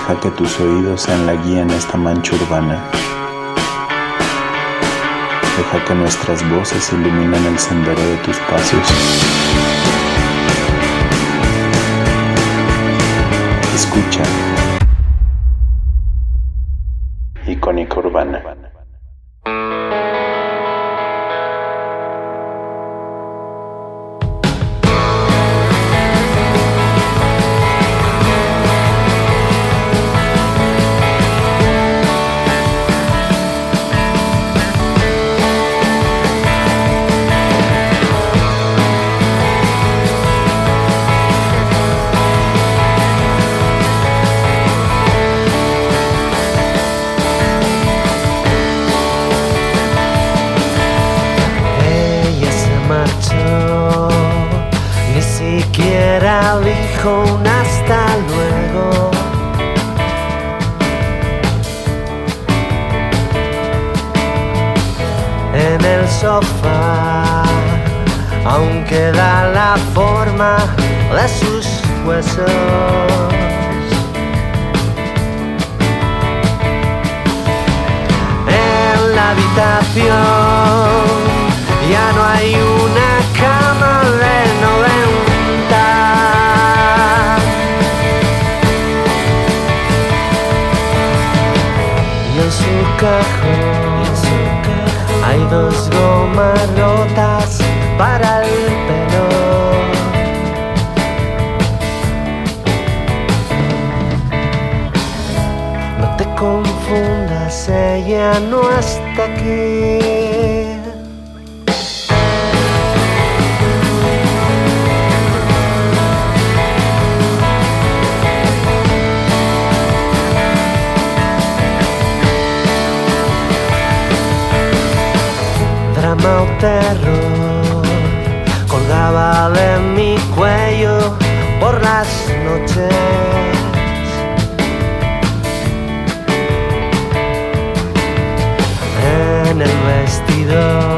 Deja que tus oídos sean la guía en esta mancha urbana. Deja que nuestras voces iluminen el sendero de tus pasos. Escucha. Icónica Urbana. Aún queda la forma de sus huesos. En la habitación ya no hay una cama de 90 Y en su cajón hay dos gomas rotas para ella no está aquí. Drama o terror colgaba de mi cuello por las Yeah.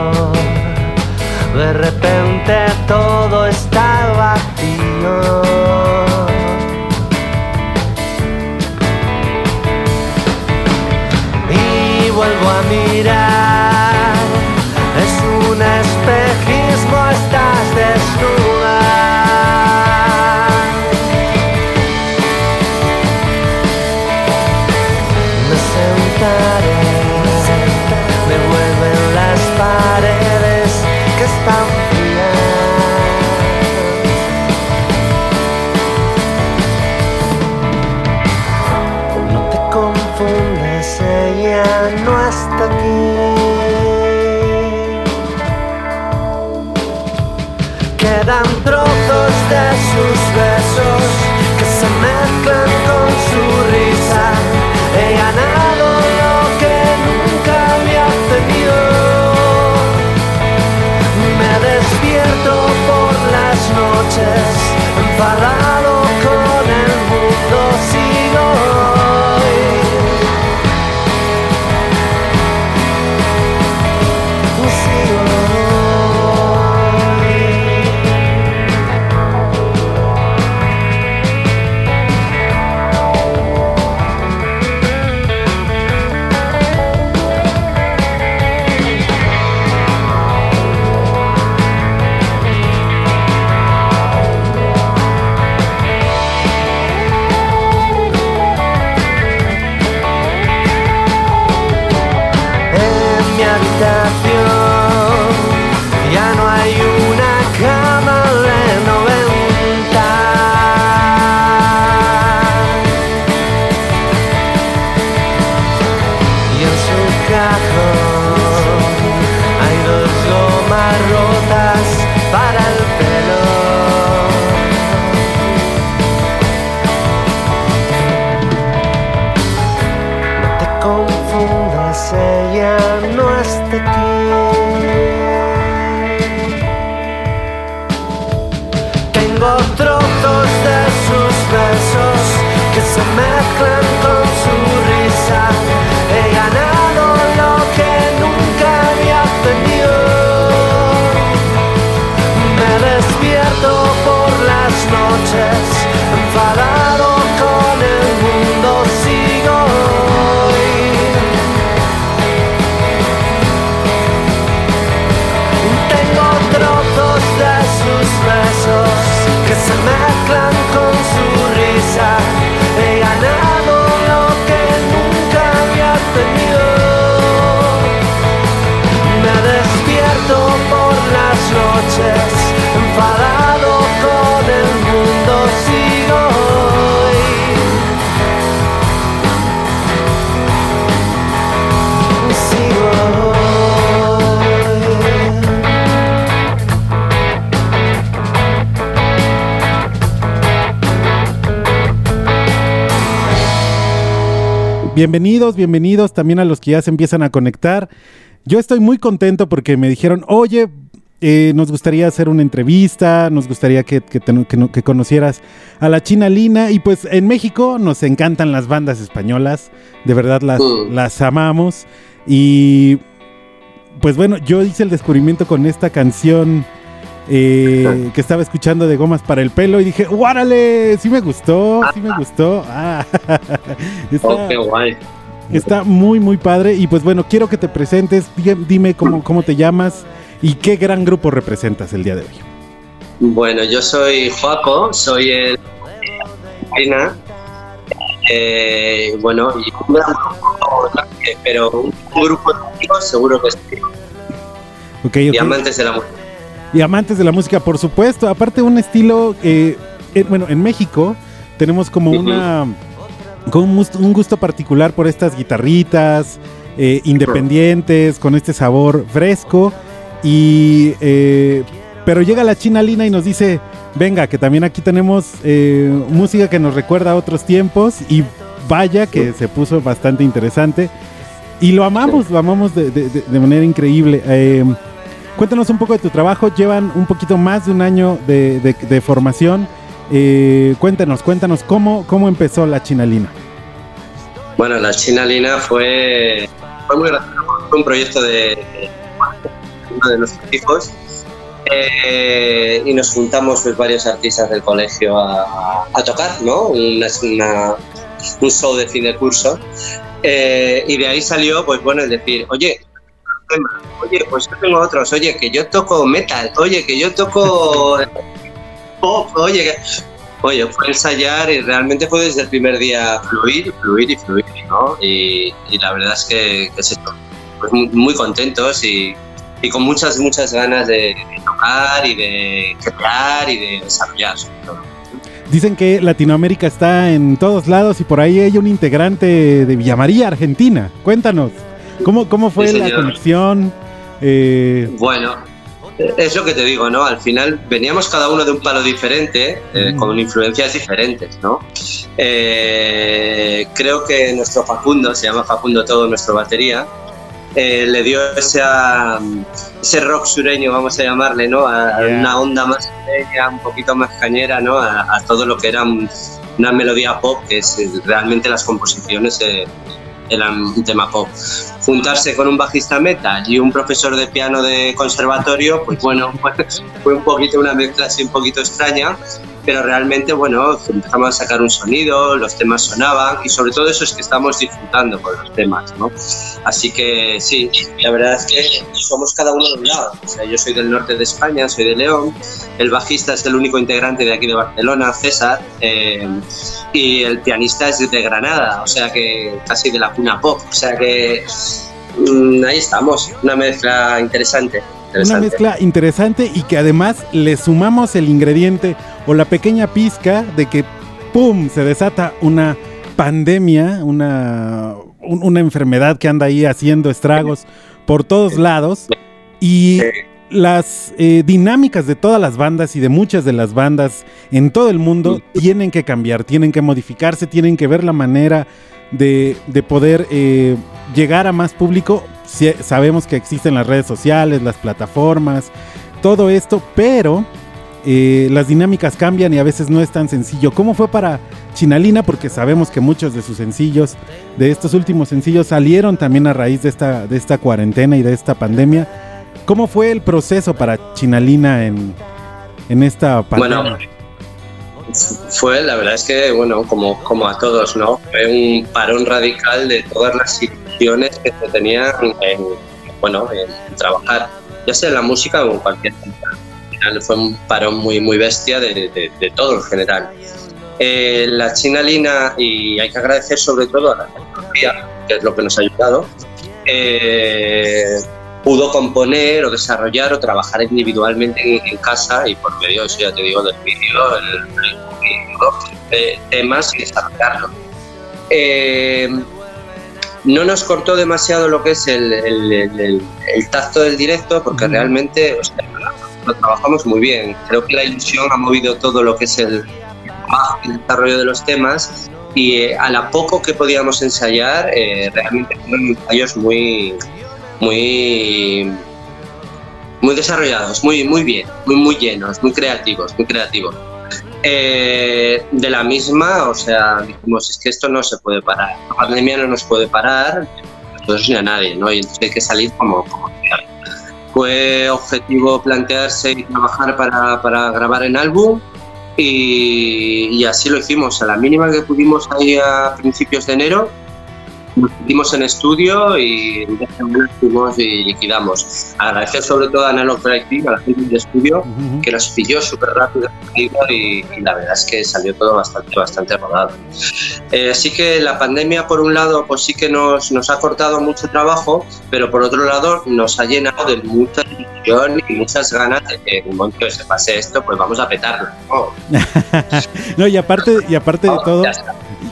Bienvenidos, bienvenidos también a los que ya se empiezan a conectar. Yo estoy muy contento porque me dijeron, oye, eh, nos gustaría hacer una entrevista, nos gustaría que, que te- que no- que conocieras a la China Lina. Y pues en México nos encantan las bandas españolas, de verdad las, Mm. las amamos. Y pues bueno, yo hice el descubrimiento con esta canción eh, que estaba escuchando de Gomas para el Pelo y dije, ¡guárale! Sí me gustó, sí me gustó. Ah, está- Oh, qué guay. Está muy, muy padre. Y pues bueno, quiero que te presentes. Dime cómo, cómo te llamas y qué gran grupo representas el día de hoy. Bueno, yo soy Joaco, soy el. Eh, bueno, y un gran grupo, pero un grupo de amigos seguro que sí. Ok, Y ok. amantes de la música. Y amantes de la música, por supuesto. Aparte, un estilo. eh, eh, bueno, en México tenemos como una. Con un, gusto particular por estas guitarritas eh, independientes, con este sabor fresco. Y. eh, pero llega la China Lina y nos dice: Venga, que también aquí tenemos eh, música que nos recuerda a otros tiempos. Y vaya que se puso bastante interesante. Y lo amamos, lo amamos de, de- de- de manera increíble. Cuéntanos un poco de tu trabajo. Llevan un poquito más de un año de, de- de formación. Eh, cuéntanos, cuéntanos cómo, cómo empezó la Chinalina. Bueno, la China Lina fue, fue muy gracioso. Fue un proyecto de uno de nuestros hijos. eh, y nos juntamos pues, varios artistas del colegio a, a tocar, ¿no? Una, una- un show de fin de curso. Eh, y de ahí salió, pues bueno, el decir, oye, tema, oye, pues yo tengo otros, oye, que yo toco metal, oye, que yo toco pop, oye, que... Oye, fue ensayar y realmente fue desde el primer día fluir, fluir y fluir, ¿no? Y, y la verdad es que, que es esto, pues muy, muy contentos y, y con muchas, muchas ganas de, de tocar y de crear y de desarrollar, sobre todo. Dicen que Latinoamérica está en todos lados y por ahí hay un integrante de Villa María, Argentina. Cuéntanos, ¿cómo, cómo fue Sí, la conexión? Eh, Bueno, es lo que te digo, ¿no? Al final veníamos cada uno de un palo diferente, eh, Mm. con influencias diferentes, ¿no? Eh, creo que nuestro Facundo, se llama Facundo Todo, nuestro batería, eh, le dio esa, ese rock sureño, vamos a llamarle, ¿no? A, a Yeah. una onda más sureña, un poquito más cañera, ¿no? A, a todo lo que era un- una melodía pop, que es eh, realmente las composiciones eran un tema pop. Juntarse con un bajista metal y un profesor de piano de conservatorio, pues bueno, fue un poquito una mezcla así un poquito extraña, pero realmente, bueno, empezamos a sacar un sonido, los temas sonaban y sobre todo eso es que estamos disfrutando con los temas, ¿no? Así que sí, la verdad es que somos cada uno de un lado. O sea, yo soy del norte de España, soy de León, el bajista es el único integrante de aquí de Barcelona, César, eh, y el pianista es de Granada, o sea que casi de la cuna pop. O sea que mm, ahí estamos, una mezcla interesante. Una mezcla interesante y que además le sumamos el ingrediente o la pequeña pizca de que ¡pum! se desata una pandemia, una, un- una enfermedad que anda ahí haciendo estragos por todos lados. Y las eh, dinámicas de todas las bandas y de muchas de las bandas en todo el mundo tienen que cambiar, tienen que modificarse, tienen que ver la manera de, de poder eh, llegar a más público sabemos que existen las redes sociales, las plataformas, todo esto, pero eh, las dinámicas cambian y a veces no es tan sencillo. ¿Cómo fue para Chinalina? Porque sabemos que muchos de sus sencillos, de estos últimos sencillos, salieron también a raíz de esta, de esta cuarentena y de esta pandemia. ¿Cómo fue el proceso para Chinalina en, en esta pandemia? Bueno, fue, la verdad es que, bueno, como, como a todos, ¿no? Fue un parón radical de todas las que se tenían en, bueno, en trabajar, ya sea en la música o en cualquier fue un parón muy, muy bestia de, de, todo en general. Eh, la China Lina, y hay que agradecer sobre todo a la tecnología, que es lo que nos ha ayudado, eh, pudo componer o desarrollar o trabajar individualmente en, casa y por medio, eso ya te digo, del vídeo, de temas y desarrollarlo. Eh, no nos cortó demasiado lo que es el, el, tacto del directo porque realmente lo trabajamos muy bien. Creo que la ilusión ha movido todo lo que es el, desarrollo de los temas y eh, a la poco que podíamos ensayar, eh, realmente fueron ensayos muy, muy, muy desarrollados, muy, muy bien, muy, muy llenos, muy creativos, muy creativos. Eh, de la misma, o sea, dijimos, es que esto no se puede parar, la pandemia no nos puede parar, nosotros ni a nadie, ¿no? Y entonces hay que salir como, como fue objetivo plantearse y trabajar para, para grabar en álbum y, y, así lo hicimos. A la mínima que pudimos ahí a principios de enero, nos metimos en estudio y fuimos y liquidamos. Agradecer sobre todo a Analog Team, a la gente de estudio, que nos pilló súper rápido y, y, la verdad es que salió todo bastante, bastante rodado. Eh, así que la pandemia, por un lado, pues sí que nos, nos ha cortado mucho trabajo, pero por otro lado nos ha llenado de mucha ilusión y muchas ganas de que en un momento que se pase esto, pues vamos a petarlo. no, y aparte, y aparte de todo...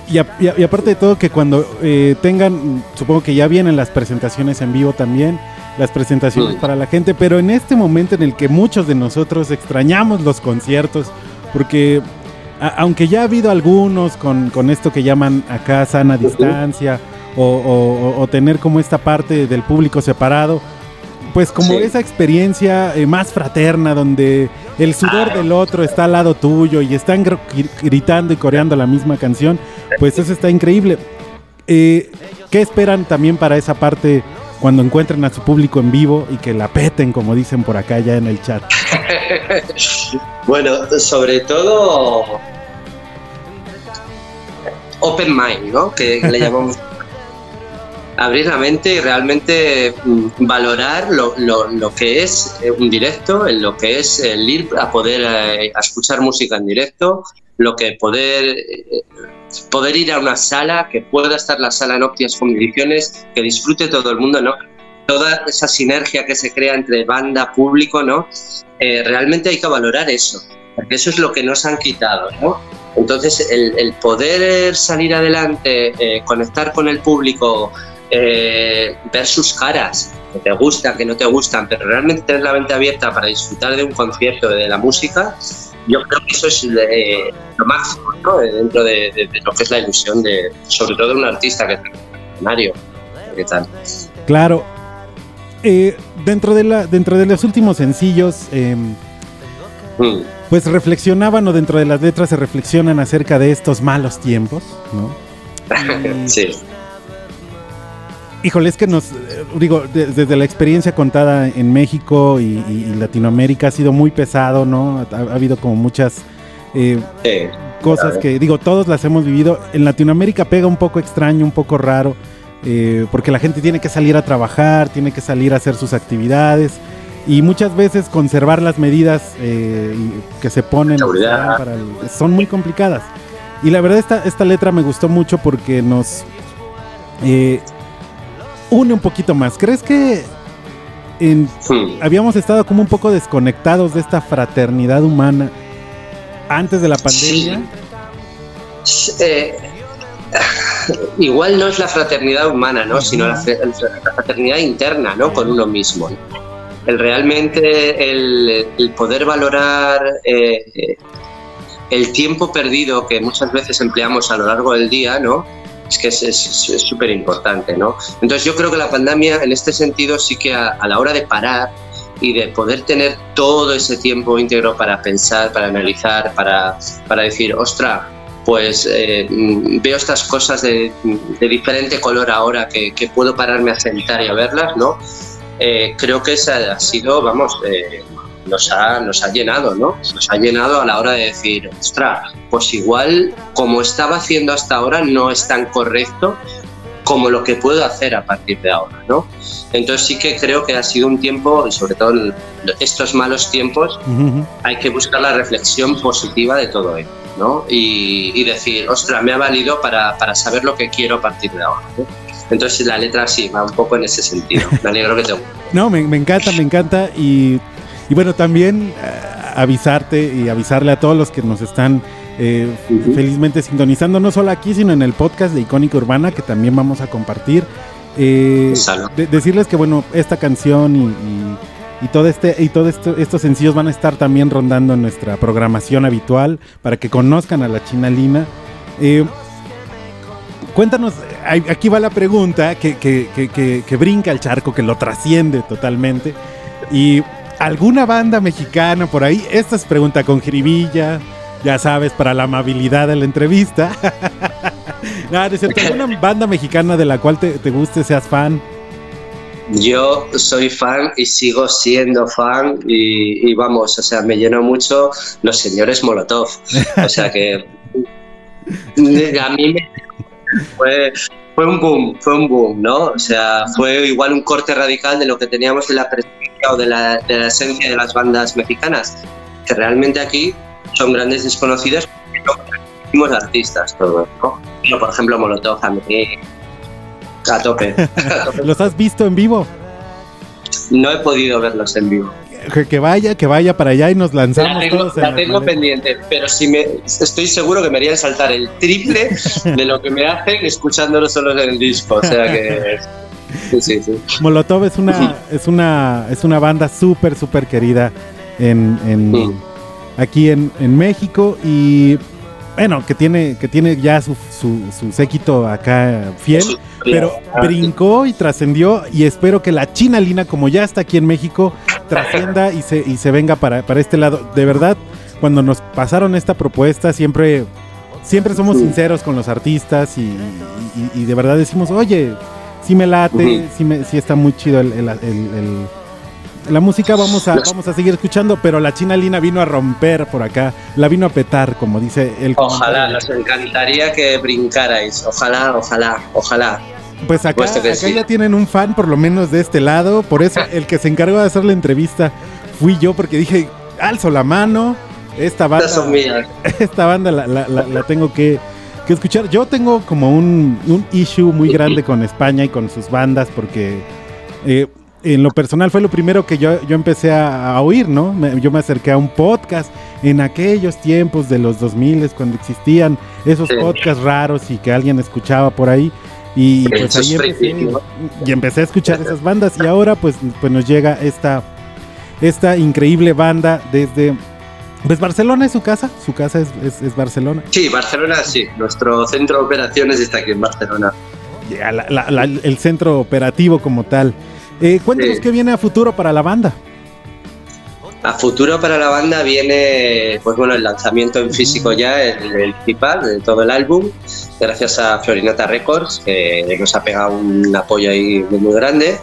Y, aparte de todo que cuando eh, tengan, supongo que ya vienen las presentaciones en vivo también, las presentaciones para la gente, pero en este momento en el que muchos de nosotros extrañamos los conciertos, porque aunque ya ha habido algunos con, esto que llaman acá sana distancia o, tener como esta parte del público separado, pues como esa experiencia eh, más fraterna donde el sudor del otro está al lado tuyo y están gritando y coreando la misma canción, pues eso está increíble. Eh, ¿Qué esperan también para esa parte cuando encuentren a su público en vivo y que la peten, como dicen por acá ya en el chat? bueno, sobre todo open mind, ¿no? Que le llamamos abrir la mente y realmente mm, valorar lo, lo, que es eh, un directo, lo que es el ir a poder eh, a escuchar música en directo, lo que poder eh, poder ir a una sala, que pueda estar la sala en óptimas condiciones, que disfrute todo el mundo, ¿no? Toda esa sinergia que se crea entre banda, público, ¿no? realmente hay que valorar eso, porque eso es lo que nos han quitado, ¿no? Entonces, el, el poder salir adelante, conectar con el público, eh, ver sus caras, que te gustan, que no te gustan, pero realmente tener la mente abierta para disfrutar de un concierto, de la música, yo creo que eso es eh, lo máximo dentro de, lo que es la ilusión de, sobre todo de un artista que es escenario. ¿Qué tal? Claro. Eh, dentro, de la, dentro de los últimos sencillos, em, mm. pues reflexionaban o dentro de las letras se reflexionan acerca de estos malos tiempos, ¿no? sí. Híjole, es que nos, digo, desde la experiencia contada en México y, Latinoamérica ha sido muy pesado, ¿no? Ha, habido como muchas eh, cosas que, digo, todos las hemos vivido. En Latinoamérica pega un poco extraño, un poco raro, eh, porque la gente tiene que salir a trabajar, tiene que salir a hacer sus actividades y muchas veces conservar las medidas eh, que se ponen son muy complicadas. Y la verdad esta, esta letra me gustó mucho porque nos une un poquito más. ¿Crees que habíamos estado como un poco desconectados de esta fraternidad humana antes de la pandemia? Eh, igual no es la fraternidad humana, ¿no? Sino la, fraternidad interna, ¿no? Con uno mismo. El realmente el, poder valorar eh, el tiempo perdido que muchas veces empleamos a lo largo del día, ¿no? Es que es súper importante, ¿no? Entonces yo creo que la pandemia en este sentido sí que a, la hora de parar y de poder tener todo ese tiempo íntegro para pensar, para analizar, para, para decir, ostra, pues eh, veo estas cosas de, diferente color ahora que, puedo pararme a sentar y a verlas, ¿no? Eh, creo que esa ha sido, vamos, eh, nos, ha, nos ha llenado, ¿no? Nos ha llenado a la hora de decir, ostras, pues igual como estaba haciendo hasta ahora no es tan correcto como lo que puedo hacer a partir de ahora, ¿no? Entonces sí que creo que ha sido un tiempo, y sobre todo en estos malos tiempos, hay que buscar la reflexión positiva de todo ello, ¿no? Y, decir, ostras, me ha valido para, para, saber lo que quiero a partir de ahora, Entonces la letra sí, va un poco en ese sentido. Me alegro que te No, me, me encanta, me encanta y, y bueno, también eh, avisarte y avisarle a todos los que nos están eh, felizmente sintonizando no solo aquí, sino en el podcast de Icónica Urbana que también vamos a compartir. Eh, decirles que bueno, esta canción y, todo este y todos estos sencillos van a estar también rondando en nuestra programación habitual para que conozcan a la China Lina. Eh, cuéntanos, aquí va la pregunta que, que, brinca el charco, que lo trasciende totalmente. Y alguna banda mexicana por ahí, esta es pregunta con jiribilla, ya sabes, para la amabilidad de la entrevista. Nada, de cierto, ¿alguna banda mexicana de la cual te, te guste, seas fan? Yo soy fan y sigo siendo fan y, vamos, o sea, me lleno mucho los señores Molotov. O sea que a mí me fue, fue un boom, fue un boom, ¿no? O sea, fue igual un corte radical de lo que teníamos en la presencia o de la, de la esencia de las bandas mexicanas, que realmente aquí son grandes desconocidas, pero artistas todos, ¿no? por ejemplo, Molotov a mí, a tope. ¿Los has visto en vivo? No he podido verlos en vivo. Que, vaya, que vaya para allá y nos lanzamos la tengo, todos La tengo pendiente, pero si me, estoy seguro que me harían saltar el triple de lo que me hacen escuchándolo solo en el disco. O sea que. Sí, sí, Molotov es una, es una, es una banda súper, súper querida en, en, aquí en, México y bueno, que tiene, que tiene ya su, su, séquito acá fiel, pero brincó y trascendió y espero que la China Lina, como ya está aquí en México, trascienda y se, y se venga para, para este lado. De verdad, cuando nos pasaron esta propuesta, siempre, siempre somos sinceros con los artistas y, de verdad decimos, oye, si me late, si, me, si está muy chido el la música vamos a, vamos a seguir escuchando, pero la China Lina vino a romper por acá, la vino a petar, como dice el Ojalá, nos encantaría que brincarais, ojalá, ojalá, ojalá. Pues acá, ya tienen un fan, por lo menos de este lado, por eso el que se encargó de hacer la entrevista fui yo, porque dije, alzo la mano, esta banda, esta banda la, tengo que, escuchar. Yo tengo como un, un issue muy grande con España y con sus bandas, porque... Eh, en lo personal fue lo primero que yo, yo empecé a, oír, ¿no? yo me acerqué a un podcast en aquellos tiempos de los 2000 cuando existían esos podcasts raros y que alguien escuchaba por ahí. Y pues ahí empecé, y empecé a escuchar esas bandas y ahora pues, pues nos llega esta, esta increíble banda desde... Pues Barcelona es su casa, su casa es, es, Barcelona. Sí, Barcelona sí, nuestro centro de operaciones está aquí en Barcelona. el centro operativo como tal. Eh, cuéntanos qué viene a futuro para la banda. A futuro para la banda viene, pues bueno, el lanzamiento en físico ya, el, el de todo el álbum, gracias a Florinata Records, que nos ha pegado un apoyo ahí muy, grande.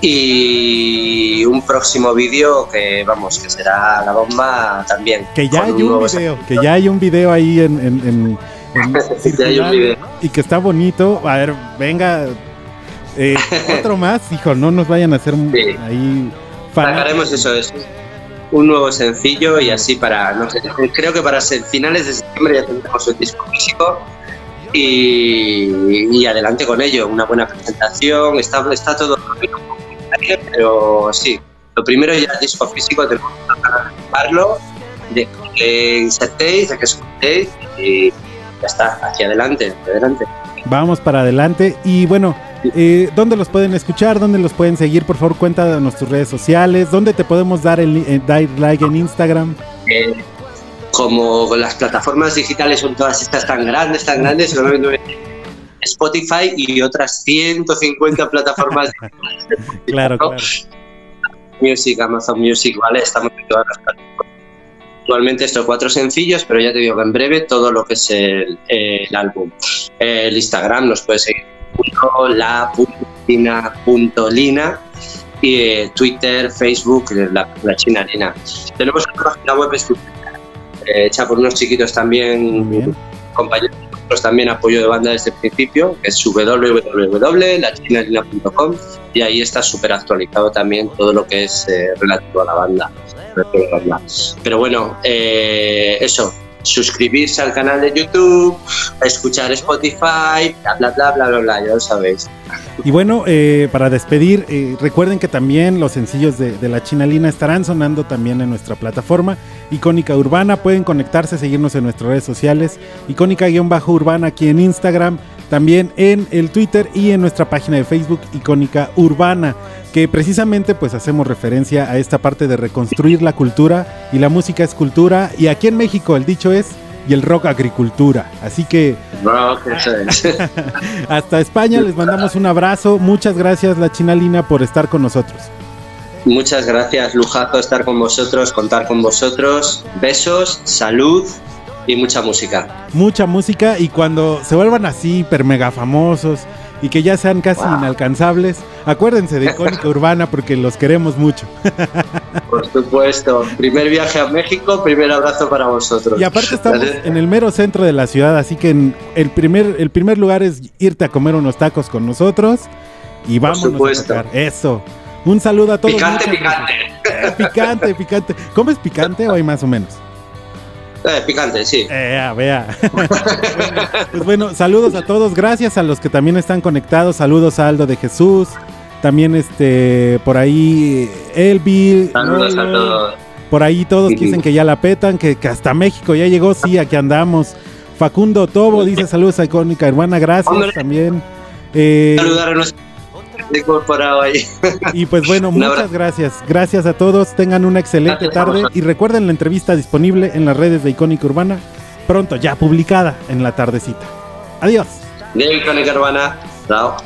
Y un próximo vídeo que, vamos, que será la bomba también. Que ya hay un, video, que ya hay un video ahí en, en, y que está bonito. A ver, venga, eh, otro más, hijo, no nos vayan a hacer ahí. Sacaremos eso, es un nuevo sencillo y así para, no sé, creo que para finales de septiembre ya tendremos el disco físico y, adelante con ello, una buena presentación, está, está todo pero sí, lo primero ya el disco físico, tenemos que de que insertéis, de que escuchéis y ya está, hacia adelante, adelante. Vamos para adelante y bueno, eh, ¿Dónde los pueden escuchar? ¿Dónde los pueden seguir? Por favor, cuéntanos tus redes sociales. ¿Dónde te podemos dar el eh, like en Instagram? Eh, como las plataformas digitales son todas estas tan grandes, tan grandes, Spotify y otras 150 plataformas. claro, claro. Music, Amazon Music, ¿vale? Estamos en todas las plataformas. Actualmente estos cuatro sencillos, pero ya te digo que en breve todo lo que es el, el álbum. El Instagram nos puede seguir la.lina.lina y eh, Twitter, Facebook, la, la China Lina. Tenemos una página web estupenda, eh, hecha por unos chiquitos también, compañeros también apoyo de banda desde el principio, que es www.lachinalina.com y ahí está súper actualizado también todo lo que es eh, relativo a la banda. Pero bueno, eh, eso, suscribirse al canal de YouTube, escuchar Spotify, bla, bla, bla, bla, bla, bla ya lo sabéis. Y bueno, eh, para despedir, eh, recuerden que también los sencillos de, de, La Chinalina estarán sonando también en nuestra plataforma Icónica Urbana. Pueden conectarse, seguirnos en nuestras redes sociales, Icónica-Urbana aquí en Instagram, también en el Twitter y en nuestra página de Facebook Icónica Urbana, que precisamente pues hacemos referencia a esta parte de reconstruir la cultura y la música es cultura y aquí en México el dicho es y el rock agricultura. Así que rock, eso es. hasta España les mandamos un abrazo. Muchas gracias La Chinalina por estar con nosotros. Muchas gracias, lujazo estar con vosotros, contar con vosotros. Besos, salud y mucha música. Mucha música y cuando se vuelvan así hiper mega famosos y que ya sean casi wow. inalcanzables, acuérdense de Icónica Urbana porque los queremos mucho. Por supuesto. Primer viaje a México, primer abrazo para vosotros. Y aparte estamos en el mero centro de la ciudad, así que en el primer, el primer lugar es irte a comer unos tacos con nosotros y vamos a tocar. Eso. Un saludo a todos. Picante, picante. Eh, picante, picante. ¿Comes picante o hay más o menos? Eh, picante, sí. Eh, vea. bueno, pues bueno, saludos a todos. Gracias a los que también están conectados. Saludos a Aldo de Jesús. También este por ahí Elvi. Saludos a todos. Por ahí todos dicen que ya la petan, que, que, hasta México ya llegó. Sí, aquí andamos. Facundo Tobo dice saludos a Icónica Hermana. Gracias Hombre. también. Eh, Saludar a nuestro incorporado ahí. Y pues bueno, muchas gracias. Gracias a todos. Tengan una excelente tarde. Y recuerden la entrevista disponible en las redes de Icónica Urbana. Pronto ya publicada en la tardecita. Adiós. De Icónica Urbana. Chao.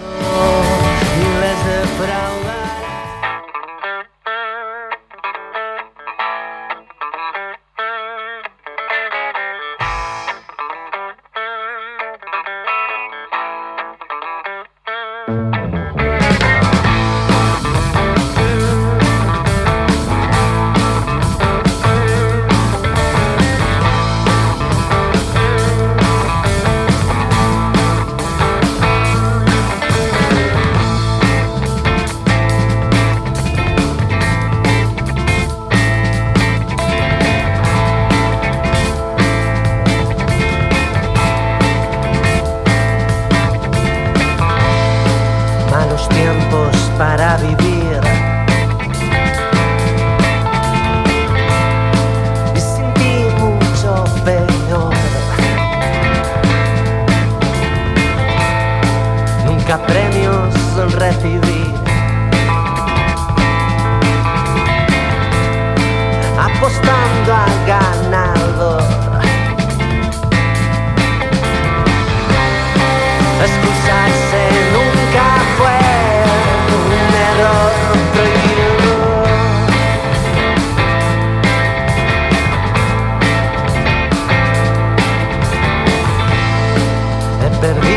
Será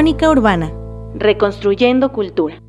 Icónica Urbana. Reconstruyendo Cultura.